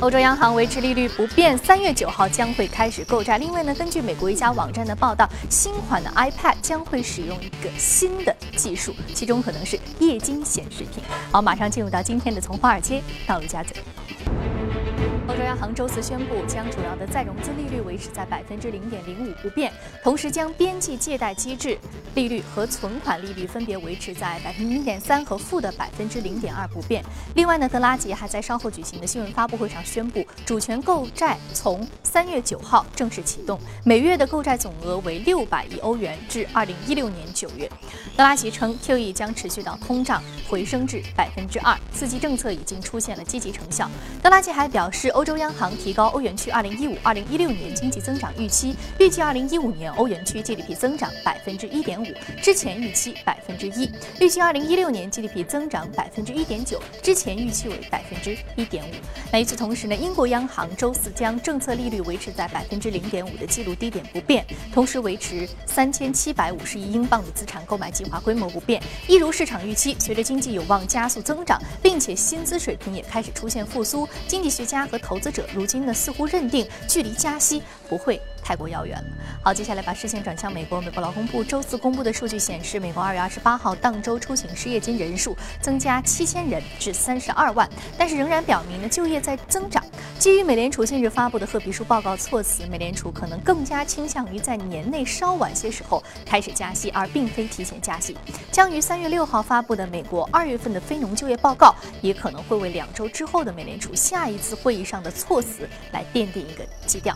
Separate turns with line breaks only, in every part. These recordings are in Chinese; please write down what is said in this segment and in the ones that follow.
欧洲央行维持利率不变，三月九号将会开始购债。另外呢，根据美国一家网站的报道，新款的 iPad 将会使用一个新的技术，其中可能是液晶显示屏。好，马上进入到今天的从华尔街到陆家嘴。央行周四宣布，将主要的再融资利率维持在百分之零点零五不变，同时将边际借贷机制利率和存款利率分别维持在百分之零点三和负的百分之零点二不变。另外呢，德拉吉还在稍后举行的新闻发布会上宣布，主权购债从三月九号正式启动，每月的购债总额为六百亿欧元，至二零一六年九月。德拉吉称，QE 将持续到通胀回升至百分之二，刺激政策已经出现了积极成效。德拉吉还表示。欧洲央行提高欧元区2015、2016年经济增长预期，预计2015年欧元区 GDP 增长百分之一点五，之前预期百分之一；预计2016年 GDP 增长百分之一点九，之前预期为百分之一点五。那与此同时呢，英国央行周四将政策利率维持在百分之零点五的记录低点不变，同时维持三千七百五十亿英镑的资产购买计划规模不变。一如市场预期，随着经济有望加速增长，并且薪资水平也开始出现复苏，经济学家和投资者如今呢，似乎认定距离加息不会。太过遥远了。好，接下来把视线转向美国。美国劳工部周四公布的数据显示，美国二月二十八号当周出行失业金人数增加七千人至三十二万，但是仍然表明呢就业在增长。基于美联储近日发布的褐皮书报告措辞，美联储可能更加倾向于在年内稍晚些时候开始加息，而并非提前加息。将于三月六号发布的美国二月份的非农就业报告，也可能会为两周之后的美联储下一次会议上的措辞来奠定一个基调。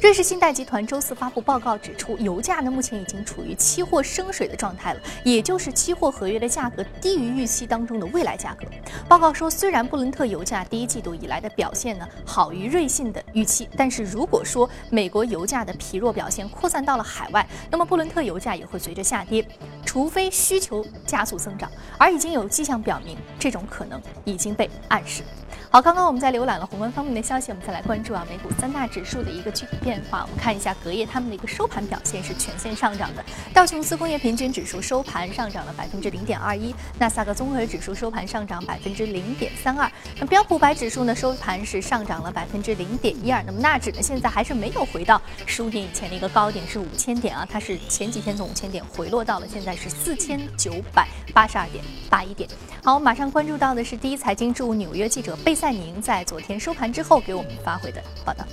瑞士信贷集团。周四发布报告指出，油价呢目前已经处于期货升水的状态了，也就是期货合约的价格低于预期当中的未来价格。报告说，虽然布伦特油价第一季度以来的表现呢好于瑞信的预期，但是如果说美国油价的疲弱表现扩散到了海外，那么布伦特油价也会随着下跌，除非需求加速增长，而已经有迹象表明这种可能已经被暗示。好，刚刚我们在浏览了宏观方面的消息，我们再来关注啊美股三大指数的一个具体变化。我们看一下隔夜他们的一个收盘表现是全线上涨的。道琼斯工业平均指数收盘上涨了百分之零点二一，纳斯达克综合指数收盘上涨百分之零点三二。那标普百指数呢收盘是上涨了百分之零点一二。那么纳指呢现在还是没有回到十五点以前的一个高点是五千点啊，它是前几天从五千点回落到了现在是四千九百八十二点八一点。好，我们马上关注到的是第一财经驻纽约记者贝。赛宁在昨天收盘之后给我们发回的报道。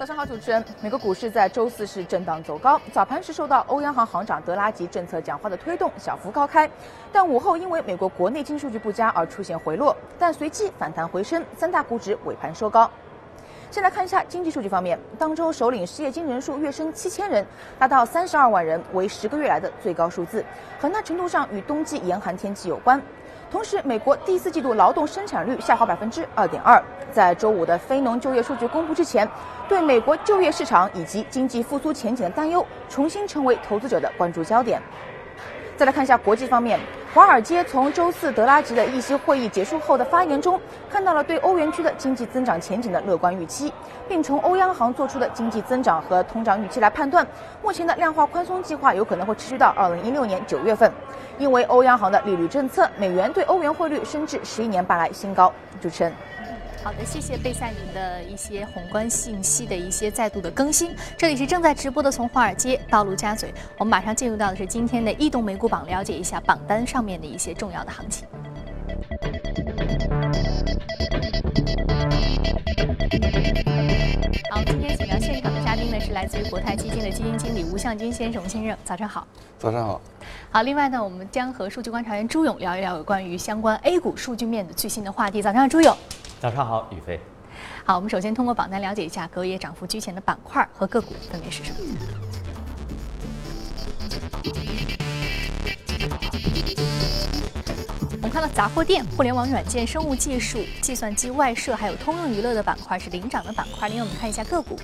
早上好，主持人。美国股市在周四是震荡走高，早盘时受到欧央行行长德拉吉政策讲话的推动，小幅高开。但午后因为美国国内经数据不佳而出现回落，但随即反弹回升，三大股指尾盘收高。先来看一下经济数据方面，当周首领失业金人数跃升七千人，达到三十二万人，为十个月来的最高数字，很大程度上与冬季严寒天气有关。同时，美国第四季度劳动生产率下滑百分之二点二。在周五的非农就业数据公布之前，对美国就业市场以及经济复苏前景的担忧重新成为投资者的关注焦点。再来看一下国际方面。华尔街从周四德拉吉的议息会议结束后的发言中，看到了对欧元区的经济增长前景的乐观预期，并从欧央行做出的经济增长和通胀预期来判断，目前的量化宽松计划有可能会持续到二零一六年九月份。因为欧央行的利率政策，美元对欧元汇率升至十一年半来新高。主持人。
好的，谢谢贝赛宁的一些宏观信息的一些再度的更新。这里是正在直播的，从华尔街到陆家嘴，我们马上进入到的是今天的异动美股榜，了解一下榜单上面的一些重要的行情。好，今天请到现场的嘉宾呢是来自于国泰基金的基金经理吴向军先生，吴先生，早上好。
早上好。
好，另外呢，我们将和数据观察员朱勇聊一聊有关于相关 A 股数据面的最新的话题。早上好，朱勇。
早上好，宇飞。
好，我们首先通过榜单了解一下隔夜涨幅居前的板块和个股分别是什么。我们看到杂货店、互联网软件、生物技术、计算机外设，还有通用娱乐的板块是领涨的板块。另外，我们看一下个股。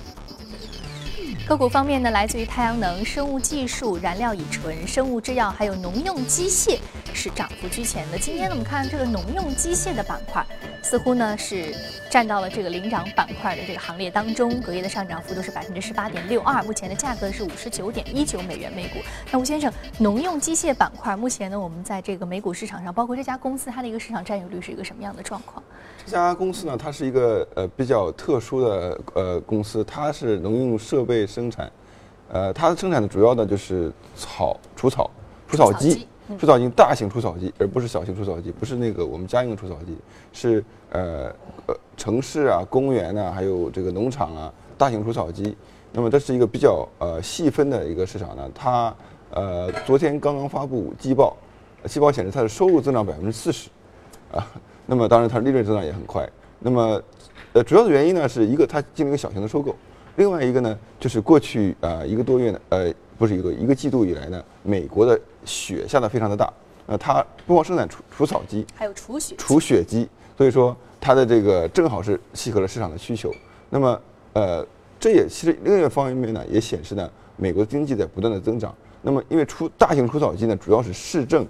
个股方面呢，来自于太阳能、生物技术、燃料乙醇、生物制药，还有农用机械。是涨幅居前的。今天呢，我们看这个农用机械的板块，似乎呢是占到了这个领涨板块的这个行列当中。隔夜的上涨幅度是百分之十八点六二，目前的价格是五十九点一九美元每股。那吴先生，农用机械板块目前呢，我们在这个美股市场上，包括这家公司它的一个市场占有率是一个什么样的状况？
这家公司呢，它是一个呃比较特殊的呃公司，它是农用设备生产，呃，它的生产的主要呢就是草除草除草机，除草机大型除草机，而不是小型除草机，不是那个我们家用除草机，是呃呃城市啊、公园呐，还有这个农场啊，大型除草机。那么这是一个比较呃细分的一个市场呢，它呃昨天刚刚发布季报，季报显示它的收入增长百分之四十，啊。那么当然，它利润增长也很快。那么，呃，主要的原因呢，是一个它进行一个小型的收购，另外一个呢，就是过去啊一个多月呢，呃，不是一个一个季度以来呢，美国的雪下的非常的大，呃，它不光生产除除草机，
还有除雪
除雪机，所以说它的这个正好是契合了市场的需求。那么，呃，这也其实另一个方面呢，也显示呢，美国经济在不断的增长。那么，因为除大型除草机呢，主要是市政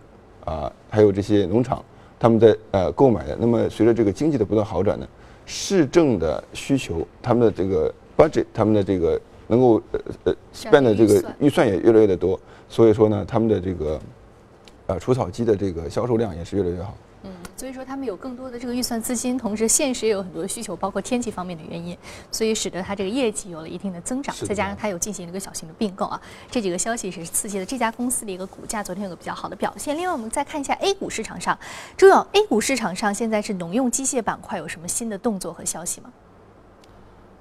啊，还有这些农场。他们在呃购买的，那么随着这个经济的不断好转呢，市政的需求，他们的这个 budget，他们的这个能够呃呃 spend 的这个预算也越来越的多，所以说呢，他们的这个呃除草机的这个销售量也是越来越好。
嗯，所以说他们有更多的这个预算资金，同时现实也有很多需求，包括天气方面的原因，所以使得它这个业绩有了一定的增长。再加上它有进行了一个小型的并购啊，这几个消息是刺激了这家公司的一个股价，昨天有个比较好的表现。另外，我们再看一下 A 股市场上，朱勇，A 股市场上现在是农用机械板块有什么新的动作和消息吗？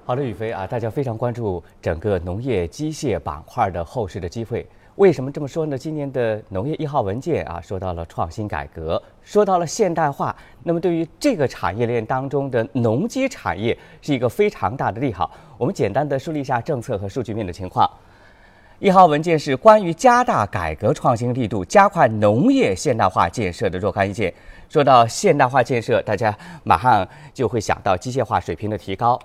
好的，宇飞啊，大家非常关注整个农业机械板块的后市的机会。为什么这么说呢？今年的农业一号文件啊，说到了创新改革，说到了现代化。那么对于这个产业链当中的农机产业，是一个非常大的利好。我们简单的梳理一下政策和数据面的情况。一号文件是关于加大改革创新力度、加快农业现代化建设的若干意见。说到现代化建设，大家马上就会想到机械化水平的提高。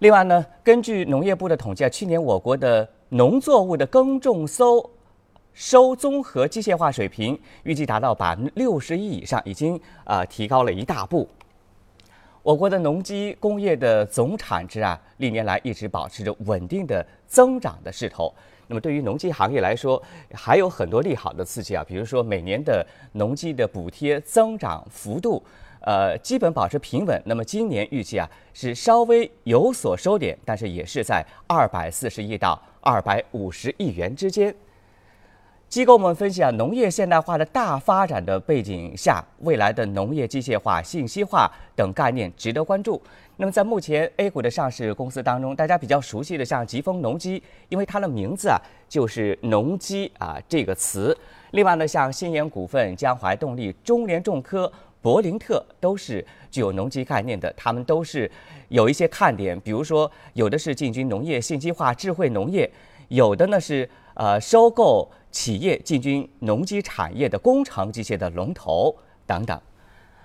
另外呢，根据农业部的统计啊，去年我国的农作物的耕种收收综合机械化水平预计达到百分之六十一以上，已经啊提高了一大步。我国的农机工业的总产值啊，历年来一直保持着稳定的增长的势头。那么对于农机行业来说，还有很多利好的刺激啊，比如说每年的农机的补贴增长幅度。呃，基本保持平稳。那么今年预计啊是稍微有所收敛，但是也是在二百四十亿到二百五十亿元之间。机构们分析啊，农业现代化的大发展的背景下，未来的农业机械化、信息化等概念值得关注。那么在目前 A 股的上市公司当中，大家比较熟悉的像疾风农机，因为它的名字啊就是农机啊这个词。另外呢，像新研股份、江淮动力、中联重科。柏林特都是具有农机概念的，他们都是有一些看点，比如说有的是进军农业信息化、智慧农业，有的呢是呃收购企业进军农机产业的工程机械的龙头等等。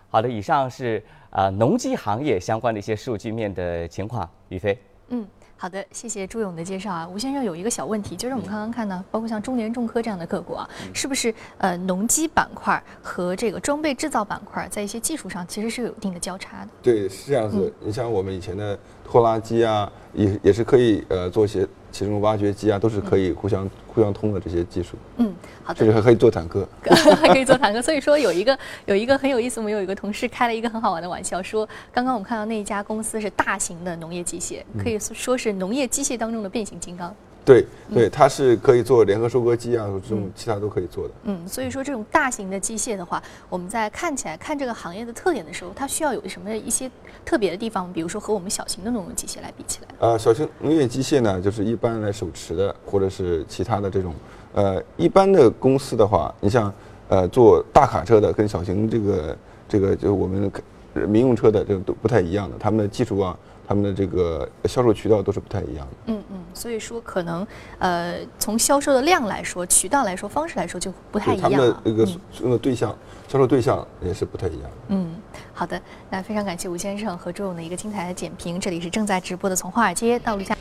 好的，以上是呃农机行业相关的一些数据面的情况，宇飞。
嗯。好的，谢谢朱勇的介绍啊。吴先生有一个小问题，就是我们刚刚看到，包括像中联重科这样的个股啊，是不是呃农机板块和这个装备制造板块在一些技术上其实是有一定的交叉的？
对，是这样子。你像我们以前的拖拉机啊，也也是可以呃做一些。其中挖掘机啊，都是可以互相互相通的这些技术。
嗯，好的。
甚至还可以做坦克，
还 可以做坦克。所以说有一个 有一个很有意思，我们有一个同事开了一个很好玩的玩笑，说刚刚我们看到那一家公司是大型的农业机械，可以说是农业机械当中的变形金刚。
对对，它是可以做联合收割机啊，这种其他都可以做的。
嗯，所以说这种大型的机械的话，我们在看起来看这个行业的特点的时候，它需要有什么一些特别的地方？比如说和我们小型的农用机械来比起来。
呃，小型农业机械呢，就是一般来手持的，或者是其他的这种。呃，一般的公司的话，你像呃做大卡车的，跟小型这个这个就我们民用车的这都不太一样的，他们的技术啊。他们的这个销售渠道都是不太一样的。
嗯嗯，所以说可能呃，从销售的量来说，渠道来说，方式来说就不太一样。他
们的那个用的对象，销售对象也是不太一样。
嗯，好的，那非常感谢吴先生和周勇的一个精彩的点评。这里是正在直播的从华尔街到陆家。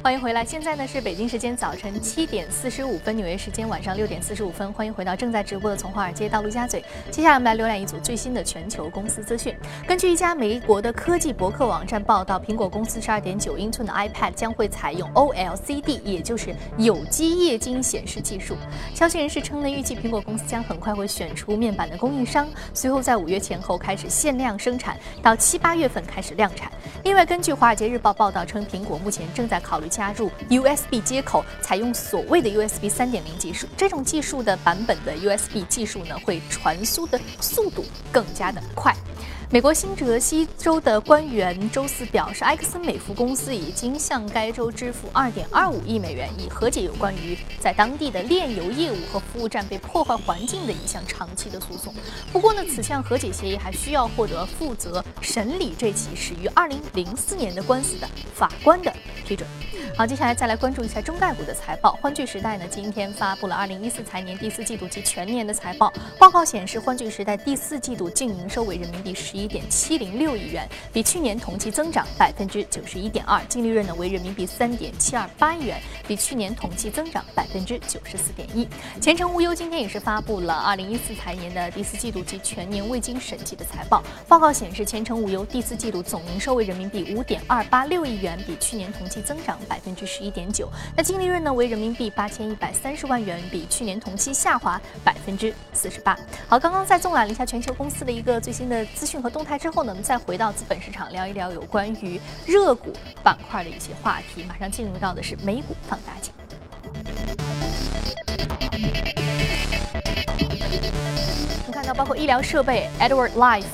欢迎回来，现在呢是北京时间早晨七点四十五分，纽约时间晚上六点四十五分。欢迎回到正在直播的从华尔街到陆家嘴。接下来我们来浏览一组最新的全球公司资讯。根据一家美国的科技博客网站报道，苹果公司十二点九英寸的 iPad 将会采用 OLCD，也就是有机液晶显示技术。消息人士称呢，预计苹果公司将很快会选出面板的供应商，随后在五月前后开始限量生产，到七八月份开始量产。另外，根据《华尔街日报》报道称，苹果目前正在考虑加入 USB 接口，采用所谓的 USB 三点零技术。这种技术的版本的 USB 技术呢，会传输的速度更加的快。美国新泽西州的官员周四表示，埃克森美孚公司已经向该州支付2.25亿美元，以和解有关于在当地的炼油业务和服务站被破坏环境的一项长期的诉讼。不过呢，此项和解协议还需要获得负责审理这起始于2004年的官司的法官的批准。好，接下来再来关注一下中概股的财报。欢聚时代呢，今天发布了2014财年第四季度及全年的财报。报告显示，欢聚时代第四季度净营收为人民币十一点七零六亿元，比去年同期增长百分之九十一点二；净利润呢为人民币三点七二八亿元，比去年同期增长百分之九十四点一。前程无忧今天也是发布了2014财年的第四季度及全年未经审计的财报。报告显示，前程无忧第四季度总营收为人民币五点二八六亿元，比去年同期增长百。百分之十一点九，那净利润呢为人民币八千一百三十万元，比去年同期下滑百分之四十八。好，刚刚在纵览了一下全球公司的一个最新的资讯和动态之后呢，我们再回到资本市场聊一聊有关于热股板块的一些话题。马上进入到的是美股放大镜。我们看到包括医疗设备 Edward Life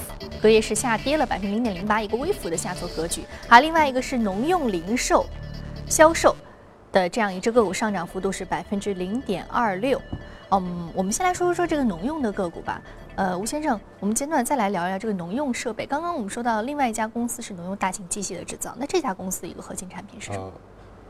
隔夜是下跌了百分之零点零八，一个微幅的下挫格局。好，另外一个是农用零售。销售的这样一只个股上涨幅度是百分之零点二六。嗯，我们先来说说这个农用的个股吧。呃，吴先生，我们简短再来聊一聊这个农用设备。刚刚我们说到另外一家公司是农用大型机械的制造，那这家公司的一个核心产品是什么？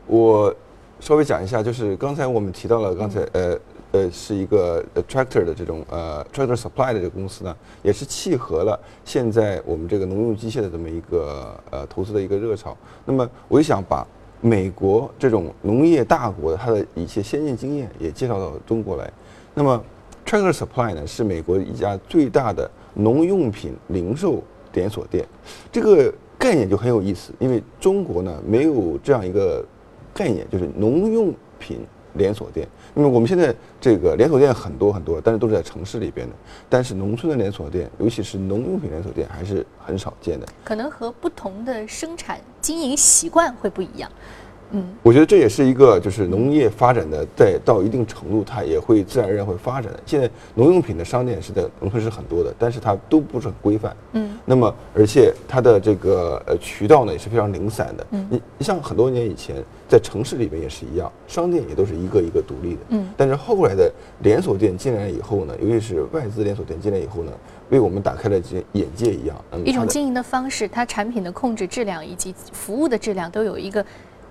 我稍微讲一下，就是刚才我们提到了，刚才呃呃是一个 tractor 的这种呃 tractor supply 的这个公司呢，也是契合了现在我们这个农用机械的这么一个呃投资的一个热潮。那么我就想把。美国这种农业大国，它的一些先进经验也介绍到中国来。那么，Tractor Supply 呢，是美国一家最大的农用品零售连锁店。这个概念就很有意思，因为中国呢没有这样一个概念，就是农用品。连锁店，那么我们现在这个连锁店很多很多，但是都是在城市里边的。但是农村的连锁店，尤其是农用品连锁店，还是很少见的。
可能和不同的生产经营习惯会不一样。
嗯，我觉得这也是一个，就是农业发展的，在到一定程度，它也会自然而然会发展的。现在农用品的商店是在农村是很多的，但是它都不是很规范。嗯，那么而且它的这个呃渠道呢也是非常零散的。嗯，你你像很多年以前在城市里面也是一样，商店也都是一个一个独立的。嗯，但是后来的连锁店进来以后呢，尤其是外资连锁店进来以后呢，为我们打开了这眼界一样。
一种经营的方式，它产品的控制质量以及服务的质量都有一个。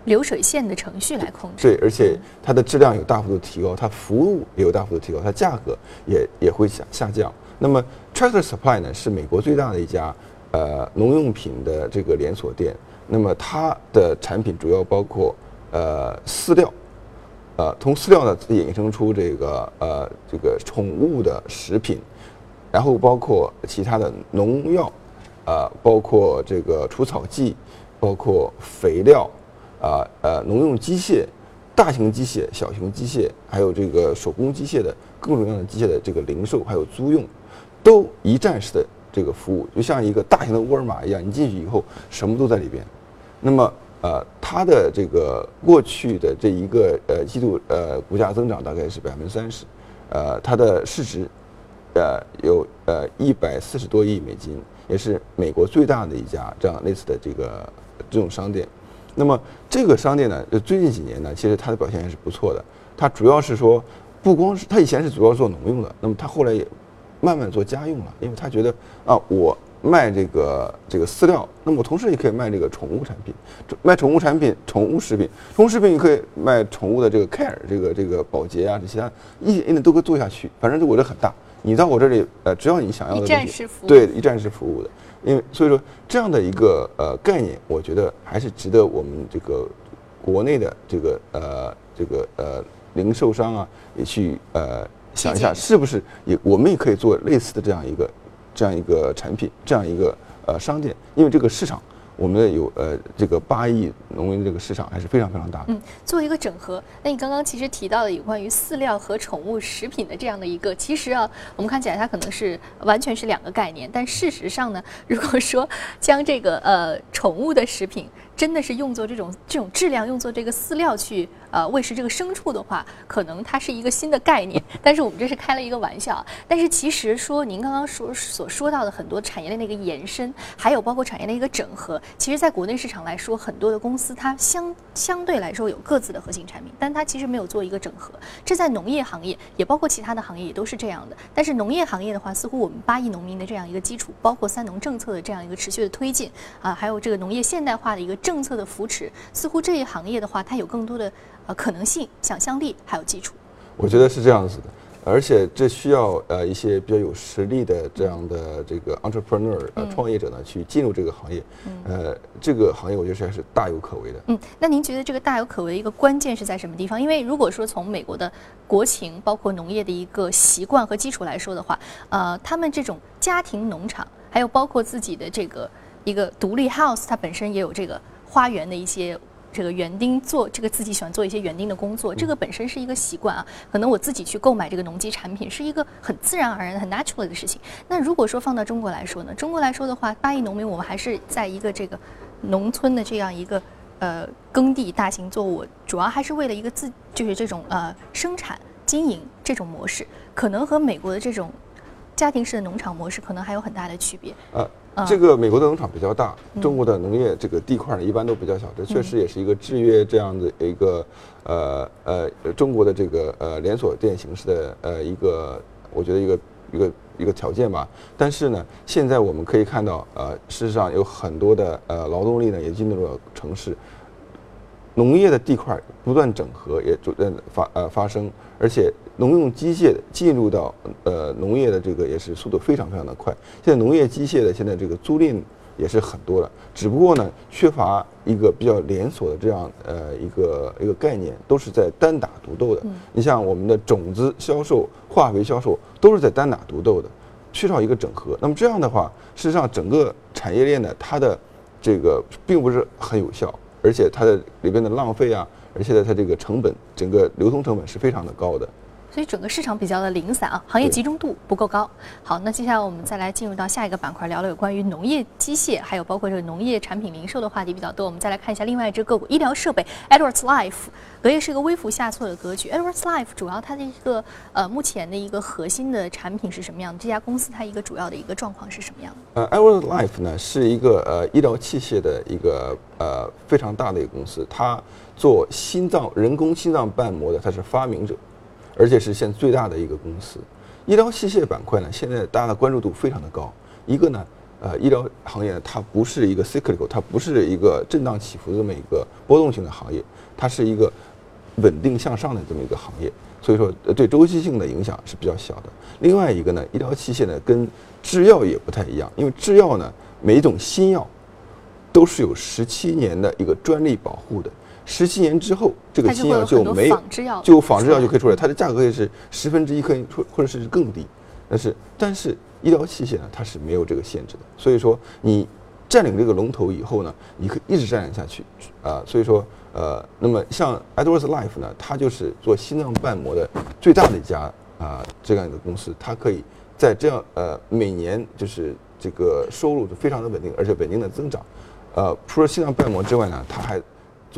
流水线的程序来控制，
对，而且它的质量有大幅度提高，它服务也有大幅度提高，它价格也也会下下降。那么，Tractor Supply 呢是美国最大的一家呃农用品的这个连锁店。那么它的产品主要包括呃饲料，呃从饲料呢衍生出这个呃这个宠物的食品，然后包括其他的农药，呃包括这个除草剂，包括肥料。啊呃，农用机械、大型机械、小型机械，还有这个手工机械的各种各样的机械的这个零售还有租用，都一站式的这个服务，就像一个大型的沃尔玛一样，你进去以后什么都在里边。那么呃，它的这个过去的这一个呃季度呃股价增长大概是百分之三十，呃，它的市值呃有呃一百四十多亿美金，也是美国最大的一家这样类似的这个这种商店。那么这个商店呢，就最近几年呢，其实它的表现还是不错的。它主要是说，不光是它以前是主要做农用的，那么它后来也慢慢做家用了，因为它觉得啊，我卖这个这个饲料，那么我同时也可以卖这个宠物产品，卖宠物产品、宠物食品，宠物食品也可以卖宠物的这个 care 这个这个保洁啊这些，一一都可以做下去。反正我这很大，你到我这里，呃，只要你想要的，
一站式服务，
对，一站式服务的。因为所以说这样的一个呃概念，我觉得还是值得我们这个国内的这个呃这个呃零售商啊，也去呃想一下，是不是也我们也可以做类似的这样一个这样一个产品，这样一个呃商店，因为这个市场。我们的有呃这个八亿农民这个市场还是非常非常大的。
嗯，做一个整合。那你刚刚其实提到的有关于饲料和宠物食品的这样的一个，其实啊，我们看起来它可能是完全是两个概念，但事实上呢，如果说将这个呃宠物的食品。真的是用作这种这种质量，用作这个饲料去呃喂食这个牲畜的话，可能它是一个新的概念。但是我们这是开了一个玩笑。但是其实说您刚刚说所说到的很多产业链的一个延伸，还有包括产业链一个整合，其实在国内市场来说，很多的公司它相相对来说有各自的核心产品，但它其实没有做一个整合。这在农业行业也包括其他的行业也都是这样的。但是农业行业的话，似乎我们八亿农民的这样一个基础，包括三农政策的这样一个持续的推进啊，还有这个农业现代化的一个。政策的扶持，似乎这一行业的话，它有更多的呃可能性、想象力，还有基础。
我觉得是这样子的，而且这需要呃一些比较有实力的这样的这个 entrepreneur 呃创业者呢去进入这个行业。呃，这个行业我觉得还是大有可为的。
嗯，那您觉得这个大有可为的一个关键是在什么地方？因为如果说从美国的国情，包括农业的一个习惯和基础来说的话，呃，他们这种家庭农场，还有包括自己的这个一个独立 house，它本身也有这个。花园的一些这个园丁做这个自己喜欢做一些园丁的工作，这个本身是一个习惯啊。可能我自己去购买这个农机产品是一个很自然而然很 natural 的事情。那如果说放到中国来说呢？中国来说的话，八亿农民我们还是在一个这个农村的这样一个呃耕地大型作物，主要还是为了一个自就是这种呃生产经营这种模式，可能和美国的这种家庭式的农场模式可能还有很大的区别。呃。
这个美国的农场比较大，中国的农业这个地块呢一般都比较小，这确实也是一个制约这样的一个呃呃中国的这个呃连锁店形式的呃一个我觉得一个一个一个条件吧。但是呢，现在我们可以看到，呃，事实上有很多的呃劳动力呢也进入了城市。农业的地块不断整合，也逐渐发呃发生，而且农用机械进入到呃农业的这个也是速度非常非常的快。现在农业机械的现在这个租赁也是很多了，只不过呢缺乏一个比较连锁的这样呃一个一个概念，都是在单打独斗的。你像我们的种子销售、化肥销售都是在单打独斗的，缺少一个整合。那么这样的话，事实上整个产业链呢，它的这个并不是很有效。而且它的里边的浪费啊，而且呢它这个成本，整个流通成本是非常的高的。
所以整个市场比较的零散啊，行业集中度不够高。好，那接下来我们再来进入到下一个板块，聊聊有关于农业机械，还有包括这个农业产品零售的话题比较多。我们再来看一下另外一只个股，医疗设备，Edwards Life，隔夜是一个微幅下挫的格局。Edwards Life 主要它的一个呃目前的一个核心的产品是什么样的？这家公司它一个主要的一个状况是什么样
的？呃，Edwards Life 呢是一个呃医疗器械的一个呃非常大的一个公司，它做心脏人工心脏瓣膜的，它是发明者。而且是现在最大的一个公司，医疗器械板块呢，现在大家的关注度非常的高。一个呢，呃，医疗行业，它不是一个 cyclical，它不是一个震荡起伏这么一个波动性的行业，它是一个稳定向上的这么一个行业，所以说对周期性的影响是比较小的。另外一个呢，医疗器械呢跟制药也不太一样，因为制药呢，每一种新药都是有十七年的一个专利保护的。十七年之后，这个新药就没有，就仿制药就可以出来，它的价格也是十分之一可以出，或者是更低。但是，但是医疗器械呢，它是没有这个限制的。所以说，你占领这个龙头以后呢，你可以一直占领下去啊。所以说，呃，那么像 Edwards Life 呢，它就是做心脏瓣膜的最大的一家啊这样一个公司，它可以在这样呃每年就是这个收入就非常的稳定，而且稳定的增长。呃，除了心脏瓣膜之外呢，它还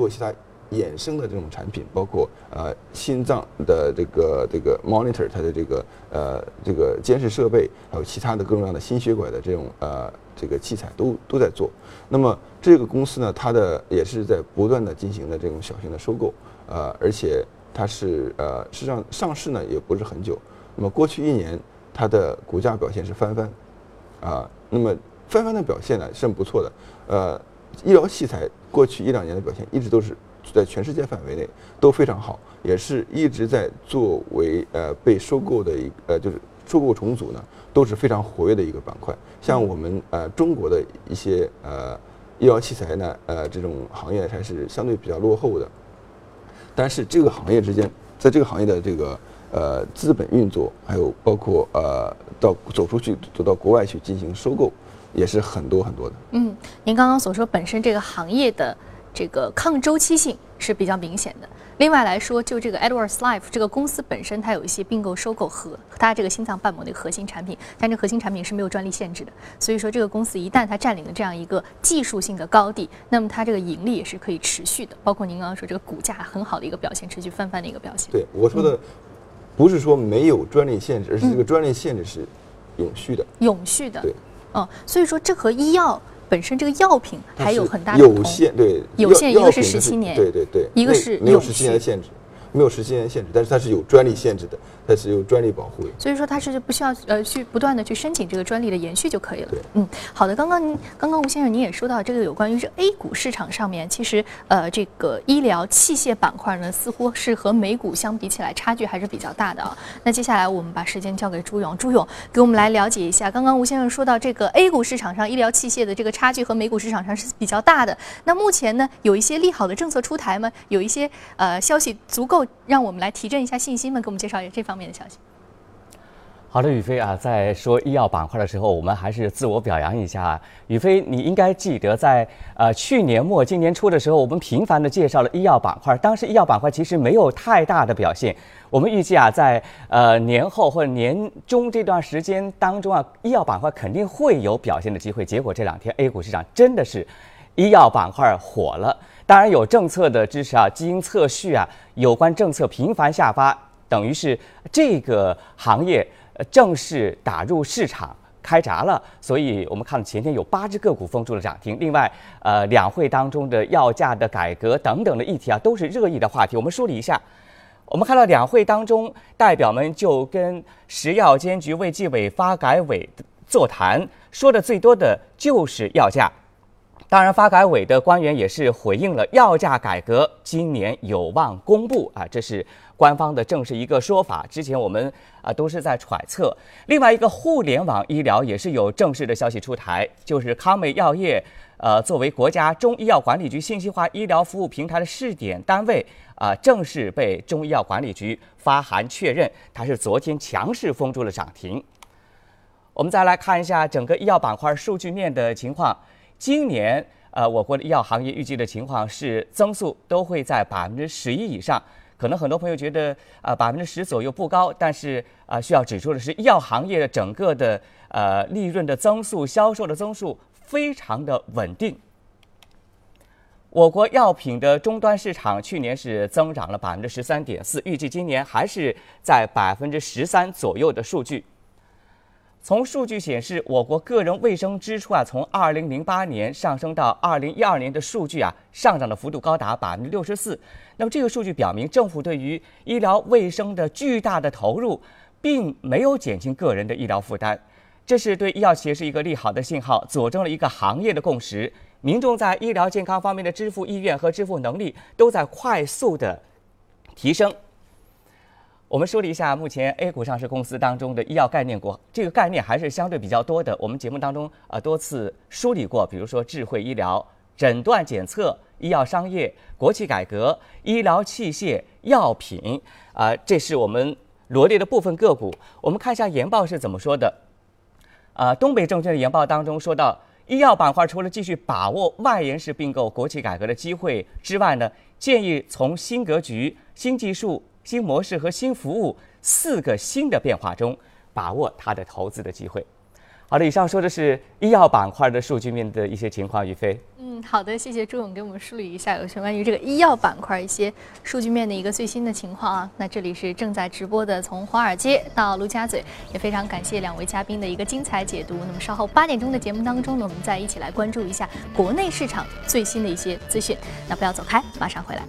做其他衍生的这种产品，包括呃心脏的这个这个 monitor，它的这个呃这个监视设备，还有其他的各种各样的心血管的这种呃这个器材都都在做。那么这个公司呢，它的也是在不断的进行的这种小型的收购，呃，而且它是呃实际上上市呢也不是很久。那么过去一年它的股价表现是翻番，啊，那么翻番的表现呢是很不错的，呃。医疗器材过去一两年的表现一直都是在全世界范围内都非常好，也是一直在作为呃被收购的一呃就是收购重组呢都是非常活跃的一个板块。像我们呃中国的一些呃医疗器材呢，呃，这种行业还是相对比较落后的。但是这个行业之间，在这个行业的这个呃资本运作，还有包括呃到走出去走到国外去进行收购，也是很多很多的。
嗯，您刚刚所说本身这个行业的这个抗周期性是比较明显的。另外来说，就这个 Edwards Life 这个公司本身，它有一些并购收购和它这个心脏瓣膜的核心产品，但这核心产品是没有专利限制的。所以说，这个公司一旦它占领了这样一个技术性的高地，那么它这个盈利也是可以持续的。包括您刚刚说这个股价很好的一个表现，持续翻番的一个表现。
对我说的，不是说没有专利限制，而是这个专利限制是永续的。
永续的。
对。
嗯，所以说这和医药。本身这个药品还有很大的
有限，对
有限，一个是十七年，
对对对，
一个是
没有十七年的限制。没有十七年的限制，但是它是有专利限制的，它是有专利保护的。
所以说它是不需要呃去不断的去申请这个专利的延续就可以了。
对，
嗯，好的。刚刚刚刚吴先生您也说到这个有关于这 A 股市场上面，其实呃这个医疗器械板块呢，似乎是和美股相比起来差距还是比较大的啊。那接下来我们把时间交给朱勇，朱勇给我们来了解一下。刚刚吴先生说到这个 A 股市场上医疗器械的这个差距和美股市场上是比较大的。那目前呢有一些利好的政策出台吗？有一些呃消息足够让我们来。提振一下信心吗？给我们介绍一下这方面的消息。
好的，宇飞啊，在说医药板块的时候，我们还是自我表扬一下。宇飞，你应该记得，在呃去年末、今年初的时候，我们频繁的介绍了医药板块。当时医药板块其实没有太大的表现。我们预计啊，在呃年后或者年中这段时间当中啊，医药板块肯定会有表现的机会。结果这两天 A 股市场真的是医药板块火了。当然有政策的支持啊，基因测序啊，有关政策频繁下发，等于是这个行业正式打入市场开闸了。所以我们看到前天有八只个股封住了涨停。另外，呃，两会当中的药价的改革等等的议题啊，都是热议的话题。我们梳理一下，我们看到两会当中，代表们就跟食药监局、卫计委、发改委座谈，说的最多的就是药价。当然，发改委的官员也是回应了药价改革，今年有望公布啊，这是官方的正式一个说法。之前我们啊都是在揣测。另外一个互联网医疗也是有正式的消息出台，就是康美药业，呃，作为国家中医药管理局信息化医疗服务平台的试点单位啊，正式被中医药管理局发函确认，它是昨天强势封住了涨停。我们再来看一下整个医药板块数据面的情况。今年，呃，我国的医药行业预计的情况是增速都会在百分之十一以上。可能很多朋友觉得，啊，百分之十左右不高，但是啊，需要指出的是，医药行业的整个的呃利润的增速、销售的增速非常的稳定。我国药品的终端市场去年是增长了百分之十三点四，预计今年还是在百分之十三左右的数据。从数据显示，我国个人卫生支出啊，从二零零八年上升到二零一二年的数据啊，上涨的幅度高达百分之六十四。那么这个数据表明，政府对于医疗卫生的巨大的投入，并没有减轻个人的医疗负担，这是对医药企业是一个利好的信号，佐证了一个行业的共识：民众在医疗健康方面的支付意愿和支付能力都在快速的提升。我们梳理一下目前 A 股上市公司当中的医药概念股，这个概念还是相对比较多的。我们节目当中啊多次梳理过，比如说智慧医疗、诊断检测、医药商业、国企改革、医疗器械、药品啊，这是我们罗列的部分个股。我们看一下研报是怎么说的。啊，东北证券的研报当中说到，医药板块除了继续把握外延式并购、国企改革的机会之外呢，建议从新格局、新技术。新模式和新服务四个新的变化中，把握它的投资的机会。好的，以上说的是医药板块的数据面的一些情况。于飞，
嗯，好的，谢谢朱勇给我们梳理一下有关于这个医药板块一些数据面的一个最新的情况啊。那这里是正在直播的，从华尔街到陆家嘴，也非常感谢两位嘉宾的一个精彩解读。那么稍后八点钟的节目当中呢，我们再一起来关注一下国内市场最新的一些资讯。那不要走开，马上回来。